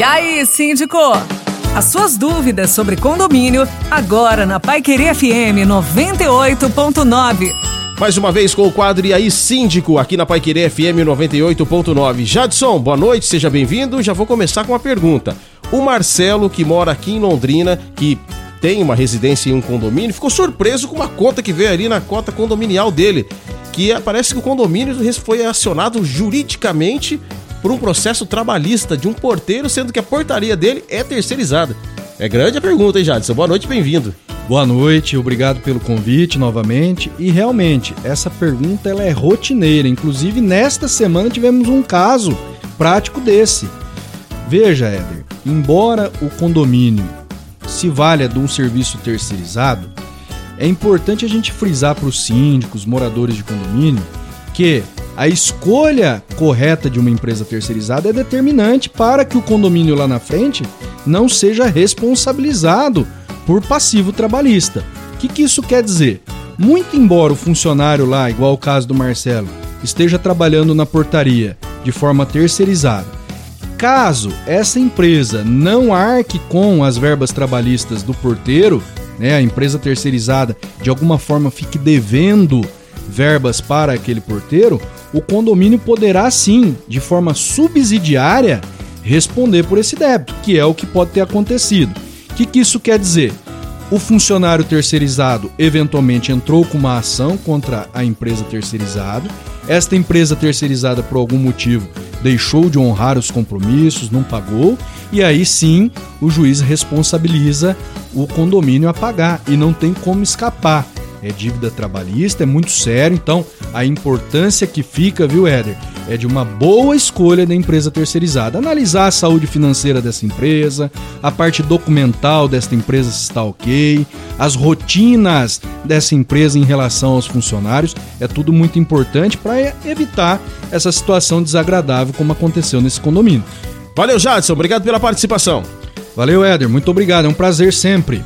E aí, síndico? As suas dúvidas sobre condomínio, agora na Pai Querer FM 98.9. Mais uma vez com o quadro E aí Síndico, aqui na Pai Querer FM 98.9. Jadson, boa noite, seja bem-vindo. Já vou começar com uma pergunta. O Marcelo, que mora aqui em Londrina, que tem uma residência em um condomínio, ficou surpreso com uma conta que veio ali na cota condominial dele. Que parece que o condomínio foi acionado juridicamente por um processo trabalhista de um porteiro, sendo que a portaria dele é terceirizada. É grande a pergunta, hein, Jadson? Boa noite, bem-vindo. Boa noite, obrigado pelo convite novamente. E realmente, essa pergunta ela é rotineira. Inclusive, nesta semana tivemos um caso prático desse. Veja, Éder, embora o condomínio se valha de um serviço terceirizado, é importante a gente frisar para os síndicos, moradores de condomínio, que a escolha correta de uma empresa terceirizada é determinante para que o condomínio lá na frente não seja responsabilizado por passivo trabalhista. O que, que isso quer dizer? Muito embora o funcionário lá, igual o caso do Marcelo, esteja trabalhando na portaria de forma terceirizada, caso essa empresa não arque com as verbas trabalhistas do porteiro, né, a empresa terceirizada de alguma forma fique devendo verbas para aquele porteiro, o condomínio poderá sim, de forma subsidiária, responder por esse débito, que é o que pode ter acontecido. O que, que isso quer dizer? O funcionário terceirizado eventualmente entrou com uma ação contra a empresa terceirizada. Esta empresa terceirizada, por algum motivo, deixou de honrar os compromissos, não pagou, e aí sim o juiz responsabiliza o condomínio a pagar e não tem como escapar é dívida trabalhista, é muito sério, então a importância que fica, viu, Éder, é de uma boa escolha da empresa terceirizada. Analisar a saúde financeira dessa empresa, a parte documental desta empresa se está ok, as rotinas dessa empresa em relação aos funcionários, é tudo muito importante para evitar essa situação desagradável como aconteceu nesse condomínio. Valeu, Jadson, obrigado pela participação. Valeu, Éder, muito obrigado, é um prazer sempre.